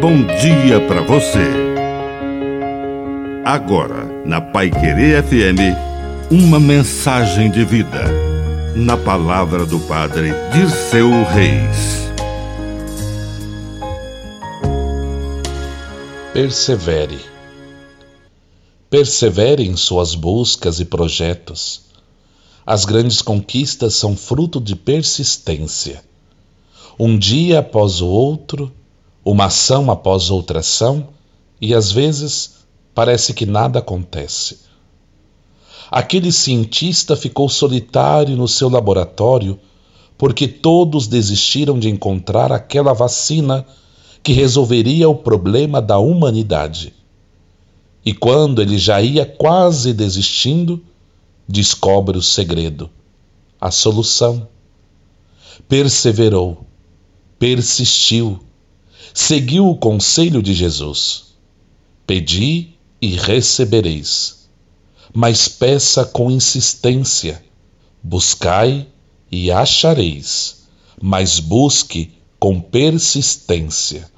bom dia para você. Agora, na Pai Querer FM, uma mensagem de vida. Na palavra do Padre Dirceu Reis. Persevere. Persevere em suas buscas e projetos. As grandes conquistas são fruto de persistência. Um dia após o outro, uma ação após outra ação, e às vezes parece que nada acontece. Aquele cientista ficou solitário no seu laboratório porque todos desistiram de encontrar aquela vacina que resolveria o problema da humanidade. E quando ele já ia quase desistindo, descobre o segredo, a solução. Perseverou, persistiu seguiu o conselho de Jesus: Pedi e recebereis. Mas peça com insistência, buscai e achareis, mas busque com persistência.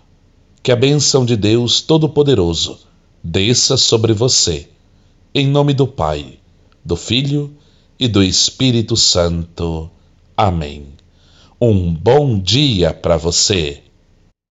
Que a bênção de Deus Todo-Poderoso desça sobre você, em nome do Pai, do Filho e do Espírito Santo. Amém. Um bom dia para você.